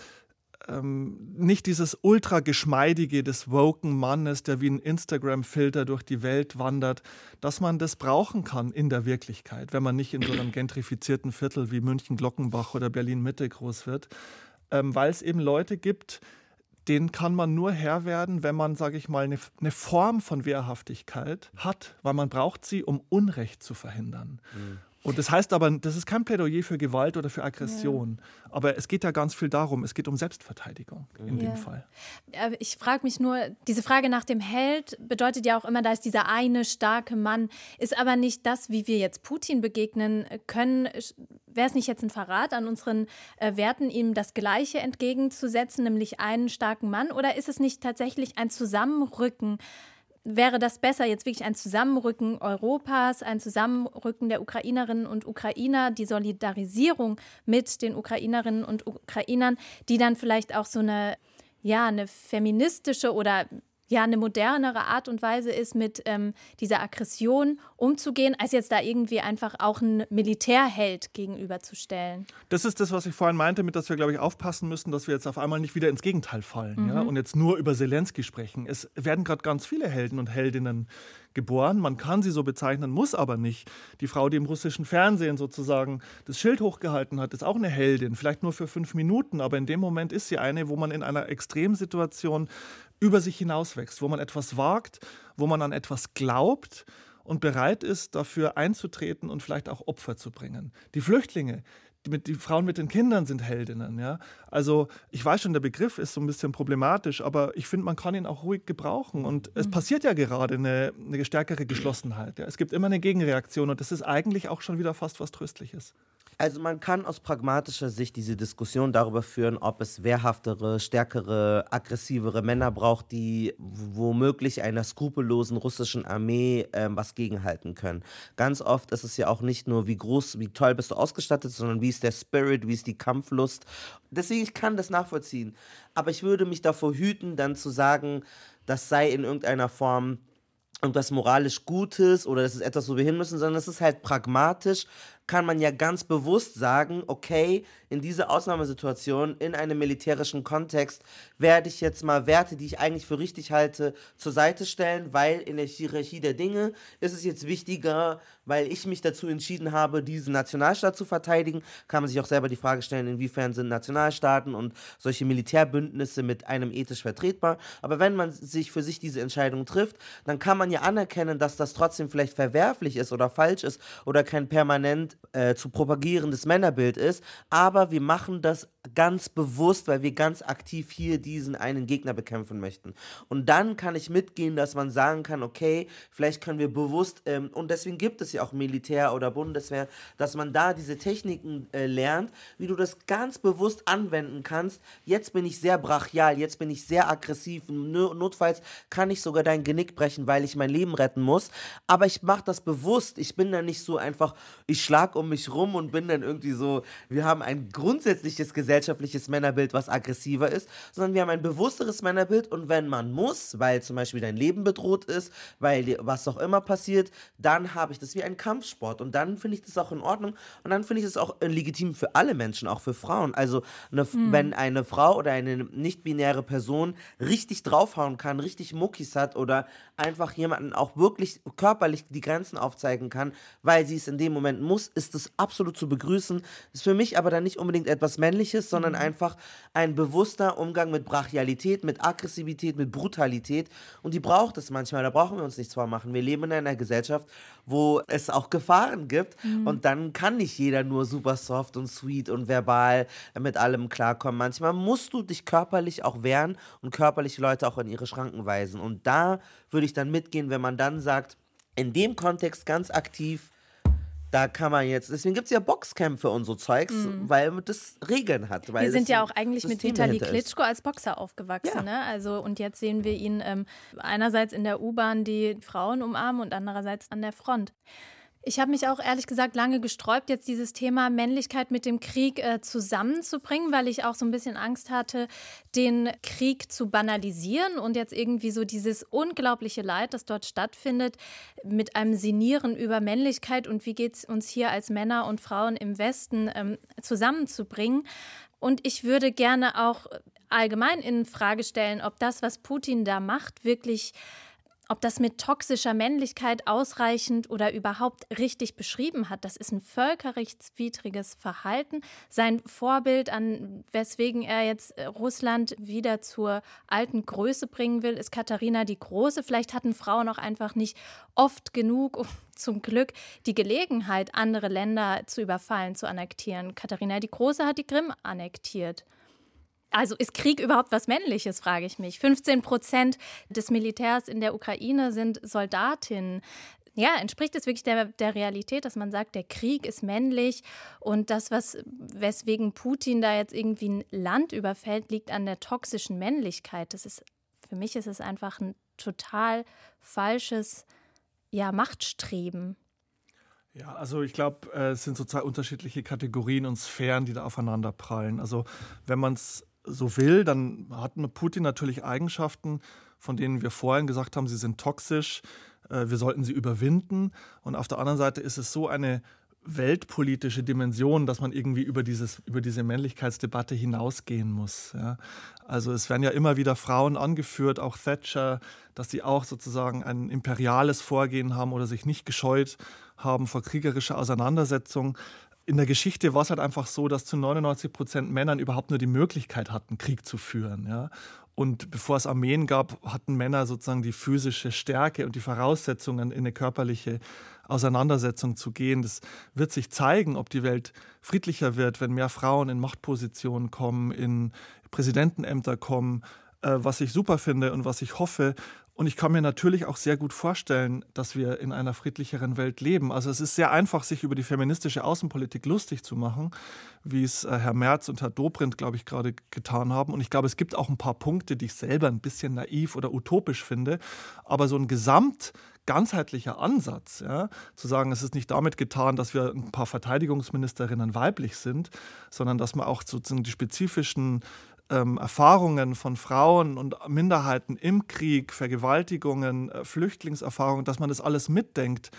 ähm, nicht dieses ultra geschmeidige des woken Mannes, der wie ein Instagram-Filter durch die Welt wandert, dass man das brauchen kann in der Wirklichkeit, wenn man nicht in so einem gentrifizierten Viertel wie München-Glockenbach oder Berlin-Mitte groß wird, ähm, weil es eben Leute gibt, denen kann man nur Herr werden, wenn man, sage ich mal, eine, eine, Form von Wehrhaftigkeit hat, weil man braucht sie, um Unrecht zu verhindern. Mhm. Und das heißt aber, das ist kein Plädoyer für Gewalt oder für Aggression. Ja. Aber es geht ja ganz viel darum, es geht um Selbstverteidigung in ja. dem Fall. Ich frage mich nur, diese Frage nach dem Held bedeutet ja auch immer, da ist dieser eine starke Mann. Ist aber nicht das, wie wir jetzt Putin begegnen können. Wäre es nicht jetzt ein Verrat an unseren äh, Werten, ihm das Gleiche entgegenzusetzen, nämlich einen starken Mann? Oder ist es nicht tatsächlich ein Zusammenrücken? Wäre das besser, jetzt wirklich ein Zusammenrücken Europas, ein Zusammenrücken der Ukrainerinnen und Ukrainer, die Solidarisierung mit den Ukrainerinnen und Ukrainern, die dann vielleicht auch so eine, ja, eine feministische oder ja eine modernere Art und Weise ist, mit ähm, dieser Aggression umzugehen, als jetzt da irgendwie einfach auch einen Militärheld gegenüberzustellen. Das ist das, was ich vorhin meinte, mit dass wir, glaube ich, aufpassen müssen, dass wir jetzt auf einmal nicht wieder ins Gegenteil fallen mhm. ja, und jetzt nur über Zelensky sprechen. Es werden gerade ganz viele Helden und Heldinnen geboren. Man kann sie so bezeichnen, muss aber nicht. Die Frau, die im russischen Fernsehen sozusagen das Schild hochgehalten hat, ist auch eine Heldin. Vielleicht nur für fünf Minuten, aber in dem Moment ist sie eine, wo man in einer Extremsituation über sich hinauswächst, wo man etwas wagt, wo man an etwas glaubt und bereit ist, dafür einzutreten und vielleicht auch Opfer zu bringen. Die Flüchtlinge, die, die, Frauen mit den Kindern sind Heldinnen. Ja? Also ich weiß schon, der Begriff ist so ein bisschen problematisch, aber ich finde, man kann ihn auch ruhig gebrauchen. Und mhm. es passiert ja gerade eine, eine stärkere Geschlossenheit. Ja? Es gibt immer eine Gegenreaktion und das ist eigentlich auch schon wieder fast was Tröstliches. Also man kann aus pragmatischer Sicht diese Diskussion darüber führen, ob es wehrhaftere, stärkere, aggressivere Männer braucht, die womöglich einer skrupellosen russischen Armee äh, was gegenhalten können. Ganz oft ist es ja auch nicht nur, wie groß, wie toll bist du ausgestattet, sondern wie ist der Spirit, wie ist die Kampflust. Deswegen ich kann das nachvollziehen. Aber ich würde mich davor hüten, dann zu sagen, das sei in irgendeiner Form irgendwas moralisch Gutes oder das ist etwas, wo wir hin müssen, sondern es ist halt pragmatisch kann man ja ganz bewusst sagen, okay, in dieser Ausnahmesituation, in einem militärischen Kontext, werde ich jetzt mal Werte, die ich eigentlich für richtig halte, zur Seite stellen, weil in der Hierarchie der Dinge ist es jetzt wichtiger, weil ich mich dazu entschieden habe, diesen Nationalstaat zu verteidigen, kann man sich auch selber die Frage stellen, inwiefern sind Nationalstaaten und solche Militärbündnisse mit einem ethisch vertretbar. Aber wenn man sich für sich diese Entscheidung trifft, dann kann man ja anerkennen, dass das trotzdem vielleicht verwerflich ist oder falsch ist oder kein permanent äh, zu propagierendes Männerbild ist, aber wir machen das ganz bewusst, weil wir ganz aktiv hier diesen einen Gegner bekämpfen möchten. Und dann kann ich mitgehen, dass man sagen kann, okay, vielleicht können wir bewusst, ähm, und deswegen gibt es ja auch Militär oder Bundeswehr, dass man da diese Techniken äh, lernt, wie du das ganz bewusst anwenden kannst. Jetzt bin ich sehr brachial, jetzt bin ich sehr aggressiv, notfalls kann ich sogar dein Genick brechen, weil ich mein Leben retten muss, aber ich mache das bewusst. Ich bin da nicht so einfach, ich schlage um mich rum und bin dann irgendwie so, wir haben ein grundsätzliches Gesetz, gesellschaftliches Männerbild, was aggressiver ist, sondern wir haben ein bewussteres Männerbild und wenn man muss, weil zum Beispiel dein Leben bedroht ist, weil was auch immer passiert, dann habe ich das wie ein Kampfsport und dann finde ich das auch in Ordnung und dann finde ich das auch legitim für alle Menschen, auch für Frauen. Also eine, mhm. wenn eine Frau oder eine nicht-binäre Person richtig draufhauen kann, richtig Muckis hat oder einfach jemanden auch wirklich körperlich die Grenzen aufzeigen kann, weil sie es in dem Moment muss, ist das absolut zu begrüßen. Ist für mich aber dann nicht unbedingt etwas Männliches, ist, sondern mhm. einfach ein bewusster Umgang mit Brachialität, mit Aggressivität, mit Brutalität. Und die braucht es manchmal, da brauchen wir uns nichts vormachen. Wir leben in einer Gesellschaft, wo es auch Gefahren gibt. Mhm. Und dann kann nicht jeder nur super soft und sweet und verbal mit allem klarkommen. Manchmal musst du dich körperlich auch wehren und körperlich Leute auch in ihre Schranken weisen. Und da würde ich dann mitgehen, wenn man dann sagt, in dem Kontext ganz aktiv, da kann man jetzt, deswegen gibt es ja Boxkämpfe und so Zeugs, mhm. weil das Regeln hat. wir sind ja auch eigentlich mit Vitali Klitschko als Boxer aufgewachsen. Ja. Ne? Also, und jetzt sehen wir ihn ähm, einerseits in der U-Bahn die Frauen umarmen und andererseits an der Front. Ich habe mich auch ehrlich gesagt lange gesträubt, jetzt dieses Thema Männlichkeit mit dem Krieg äh, zusammenzubringen, weil ich auch so ein bisschen Angst hatte, den Krieg zu banalisieren und jetzt irgendwie so dieses unglaubliche Leid, das dort stattfindet, mit einem Sinieren über Männlichkeit und wie geht es uns hier als Männer und Frauen im Westen ähm, zusammenzubringen. Und ich würde gerne auch allgemein in Frage stellen, ob das, was Putin da macht, wirklich ob das mit toxischer Männlichkeit ausreichend oder überhaupt richtig beschrieben hat, das ist ein völkerrechtswidriges Verhalten. Sein Vorbild, an weswegen er jetzt äh, Russland wieder zur alten Größe bringen will, ist Katharina die Große. Vielleicht hatten Frauen auch einfach nicht oft genug, um zum Glück die Gelegenheit, andere Länder zu überfallen, zu annektieren. Katharina die Große hat die Krim annektiert. Also ist Krieg überhaupt was Männliches, frage ich mich. 15 Prozent des Militärs in der Ukraine sind Soldatinnen. Ja, entspricht es wirklich der, der Realität, dass man sagt, der Krieg ist männlich und das, was, weswegen Putin da jetzt irgendwie ein Land überfällt, liegt an der toxischen Männlichkeit. Das ist, für mich ist es einfach ein total falsches ja, Machtstreben. Ja, also ich glaube, äh, es sind so zwei unterschiedliche Kategorien und Sphären, die da aufeinander prallen. Also wenn man es so will, dann hat Putin natürlich Eigenschaften, von denen wir vorhin gesagt haben, sie sind toxisch, äh, wir sollten sie überwinden. Und auf der anderen Seite ist es so eine weltpolitische Dimension, dass man irgendwie über, dieses, über diese Männlichkeitsdebatte hinausgehen muss. Ja. Also es werden ja immer wieder Frauen angeführt, auch Thatcher, dass sie auch sozusagen ein imperiales Vorgehen haben oder sich nicht gescheut haben vor kriegerischer Auseinandersetzung in der Geschichte war es halt einfach so, dass zu 99 Prozent Männern überhaupt nur die Möglichkeit hatten, Krieg zu führen. Ja? Und bevor es Armeen gab, hatten Männer sozusagen die physische Stärke und die Voraussetzungen, in eine körperliche Auseinandersetzung zu gehen. Das wird sich zeigen, ob die Welt friedlicher wird, wenn mehr Frauen in Machtpositionen kommen, in Präsidentenämter kommen, äh, was ich super finde und was ich hoffe. Und ich kann mir natürlich auch sehr gut vorstellen, dass wir in einer friedlicheren Welt leben. Also es ist sehr einfach, sich über die feministische Außenpolitik lustig zu machen, wie es äh, Herr Merz und Herr Dobrindt, glaube ich, gerade getan haben. Und ich glaube, es gibt auch ein paar Punkte, die ich selber ein bisschen naiv oder utopisch finde. Aber so ein gesamt ganzheitlicher Ansatz, ja, zu sagen, es ist nicht damit getan, dass wir ein paar Verteidigungsministerinnen weiblich sind, sondern dass man auch sozusagen die spezifischen ähm, Erfahrungen von Frauen und Minderheiten im Krieg, Vergewaltigungen, äh, Flüchtlingserfahrungen, dass man das alles mitdenkt,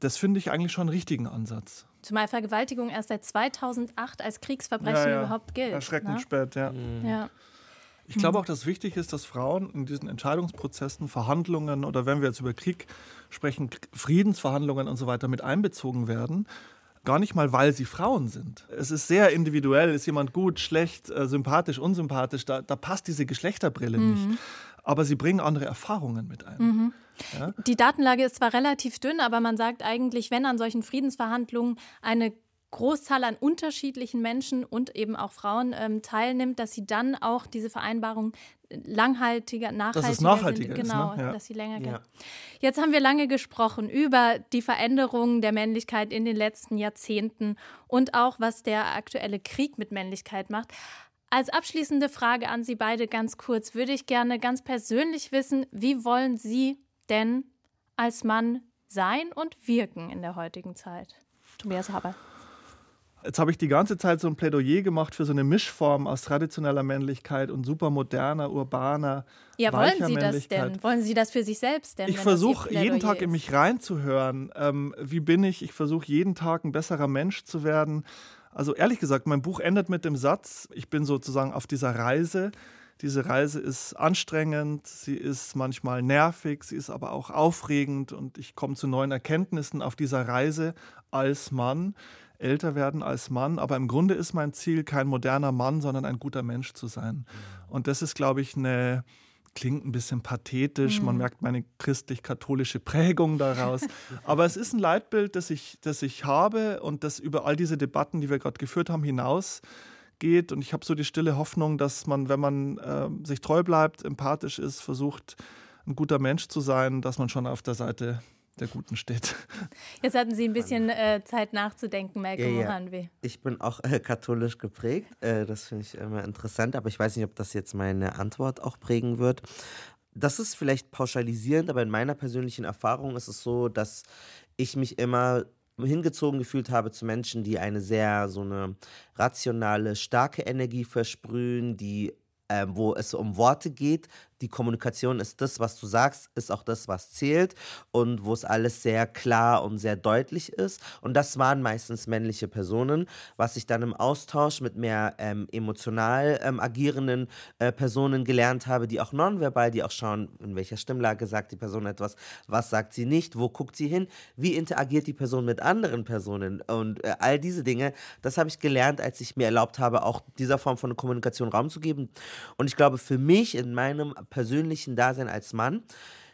das finde ich eigentlich schon einen richtigen Ansatz. Zumal Vergewaltigung erst seit 2008 als Kriegsverbrechen ja, ja. überhaupt gilt. Erschreckend ne? spät, ja. Mhm. ja. Ich glaube auch, dass wichtig ist, dass Frauen in diesen Entscheidungsprozessen, Verhandlungen oder wenn wir jetzt über Krieg sprechen, Friedensverhandlungen und so weiter mit einbezogen werden. Gar nicht mal, weil sie Frauen sind. Es ist sehr individuell. Ist jemand gut, schlecht, äh, sympathisch, unsympathisch? Da, da passt diese Geschlechterbrille mhm. nicht. Aber sie bringen andere Erfahrungen mit ein. Mhm. Ja? Die Datenlage ist zwar relativ dünn, aber man sagt eigentlich, wenn an solchen Friedensverhandlungen eine Großzahl an unterschiedlichen Menschen und eben auch Frauen ähm, teilnimmt, dass sie dann auch diese Vereinbarung langhaltiger, nachhaltiger, dass es nachhaltiger sind. Genau, ist, ne? ja. dass sie länger ja. Jetzt haben wir lange gesprochen über die Veränderungen der Männlichkeit in den letzten Jahrzehnten und auch, was der aktuelle Krieg mit Männlichkeit macht. Als abschließende Frage an Sie beide ganz kurz würde ich gerne ganz persönlich wissen, wie wollen Sie denn als Mann sein und wirken in der heutigen Zeit? Tobias Haber. Jetzt habe ich die ganze Zeit so ein Plädoyer gemacht für so eine Mischform aus traditioneller Männlichkeit und supermoderner, urbaner, ja, wollen Sie das denn? Wollen Sie das für sich selbst denn? Ich versuche jeden Tag in mich reinzuhören. Ähm, wie bin ich? Ich versuche jeden Tag ein besserer Mensch zu werden. Also ehrlich gesagt, mein Buch endet mit dem Satz, ich bin sozusagen auf dieser Reise. Diese Reise ist anstrengend, sie ist manchmal nervig, sie ist aber auch aufregend und ich komme zu neuen Erkenntnissen auf dieser Reise als Mann älter werden als Mann. Aber im Grunde ist mein Ziel, kein moderner Mann, sondern ein guter Mensch zu sein. Und das ist, glaube ich, eine, klingt ein bisschen pathetisch, man mhm. merkt meine christlich-katholische Prägung daraus. Aber es ist ein Leitbild, das ich, das ich habe und das über all diese Debatten, die wir gerade geführt haben, hinaus geht. Und ich habe so die stille Hoffnung, dass man, wenn man äh, sich treu bleibt, empathisch ist, versucht, ein guter Mensch zu sein, dass man schon auf der Seite der Guten steht. Jetzt hatten Sie ein bisschen äh, Zeit nachzudenken, Malcolm ja, ja. Ich bin auch äh, katholisch geprägt. Äh, das finde ich immer interessant, aber ich weiß nicht, ob das jetzt meine Antwort auch prägen wird. Das ist vielleicht pauschalisierend, aber in meiner persönlichen Erfahrung ist es so, dass ich mich immer hingezogen gefühlt habe zu Menschen, die eine sehr so eine rationale, starke Energie versprühen, die äh, wo es um Worte geht, die Kommunikation ist das, was du sagst, ist auch das, was zählt und wo es alles sehr klar und sehr deutlich ist. Und das waren meistens männliche Personen, was ich dann im Austausch mit mehr ähm, emotional ähm, agierenden äh, Personen gelernt habe, die auch nonverbal, die auch schauen, in welcher Stimmlage sagt die Person etwas, was sagt sie nicht, wo guckt sie hin, wie interagiert die Person mit anderen Personen und äh, all diese Dinge, das habe ich gelernt, als ich mir erlaubt habe, auch dieser Form von Kommunikation Raum zu geben. Und ich glaube, für mich in meinem persönlichen Dasein als Mann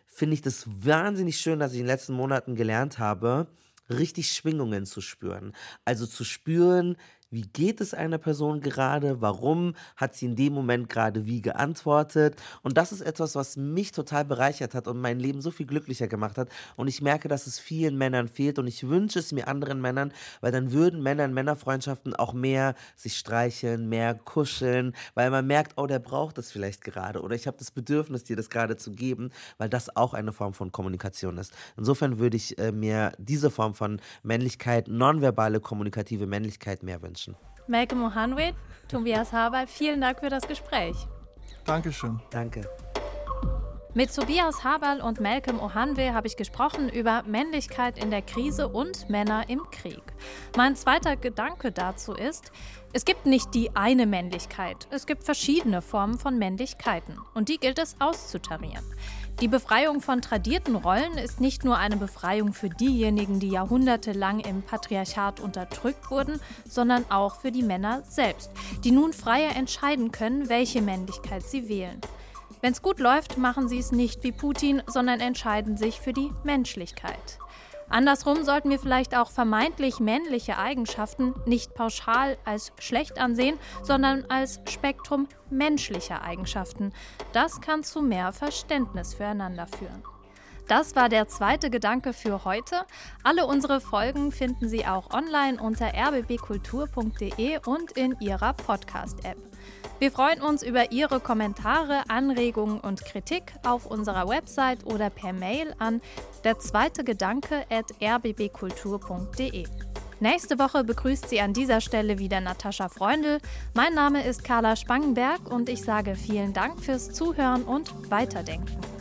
finde ich das wahnsinnig schön, dass ich in den letzten Monaten gelernt habe, richtig Schwingungen zu spüren. Also zu spüren, wie geht es einer Person gerade, warum hat sie in dem Moment gerade wie geantwortet. Und das ist etwas, was mich total bereichert hat und mein Leben so viel glücklicher gemacht hat. Und ich merke, dass es vielen Männern fehlt und ich wünsche es mir anderen Männern, weil dann würden Männer in Männerfreundschaften auch mehr sich streicheln, mehr kuscheln, weil man merkt, oh, der braucht das vielleicht gerade oder ich habe das Bedürfnis, dir das gerade zu geben, weil das auch eine Form von Kommunikation ist. Insofern würde ich äh, mir diese Form von Männlichkeit, nonverbale kommunikative Männlichkeit mehr wünschen. Melke Mohanwet, Tobias Haber, vielen Dank für das Gespräch. Dankeschön. Danke. Mit Tobias Haberl und Malcolm Ohanwe habe ich gesprochen über Männlichkeit in der Krise und Männer im Krieg. Mein zweiter Gedanke dazu ist, es gibt nicht die eine Männlichkeit, es gibt verschiedene Formen von Männlichkeiten und die gilt es auszutarieren. Die Befreiung von tradierten Rollen ist nicht nur eine Befreiung für diejenigen, die jahrhundertelang im Patriarchat unterdrückt wurden, sondern auch für die Männer selbst, die nun freier entscheiden können, welche Männlichkeit sie wählen. Wenn es gut läuft, machen sie es nicht wie Putin, sondern entscheiden sich für die Menschlichkeit. Andersrum sollten wir vielleicht auch vermeintlich männliche Eigenschaften nicht pauschal als schlecht ansehen, sondern als Spektrum menschlicher Eigenschaften. Das kann zu mehr Verständnis füreinander führen. Das war der zweite Gedanke für heute. Alle unsere Folgen finden Sie auch online unter rbbkultur.de und in Ihrer Podcast-App. Wir freuen uns über Ihre Kommentare, Anregungen und Kritik auf unserer Website oder per Mail an der zweite Gedanke at rbbkultur.de. Nächste Woche begrüßt sie an dieser Stelle wieder Natascha Freundl. Mein Name ist Carla Spangenberg und ich sage vielen Dank fürs Zuhören und Weiterdenken.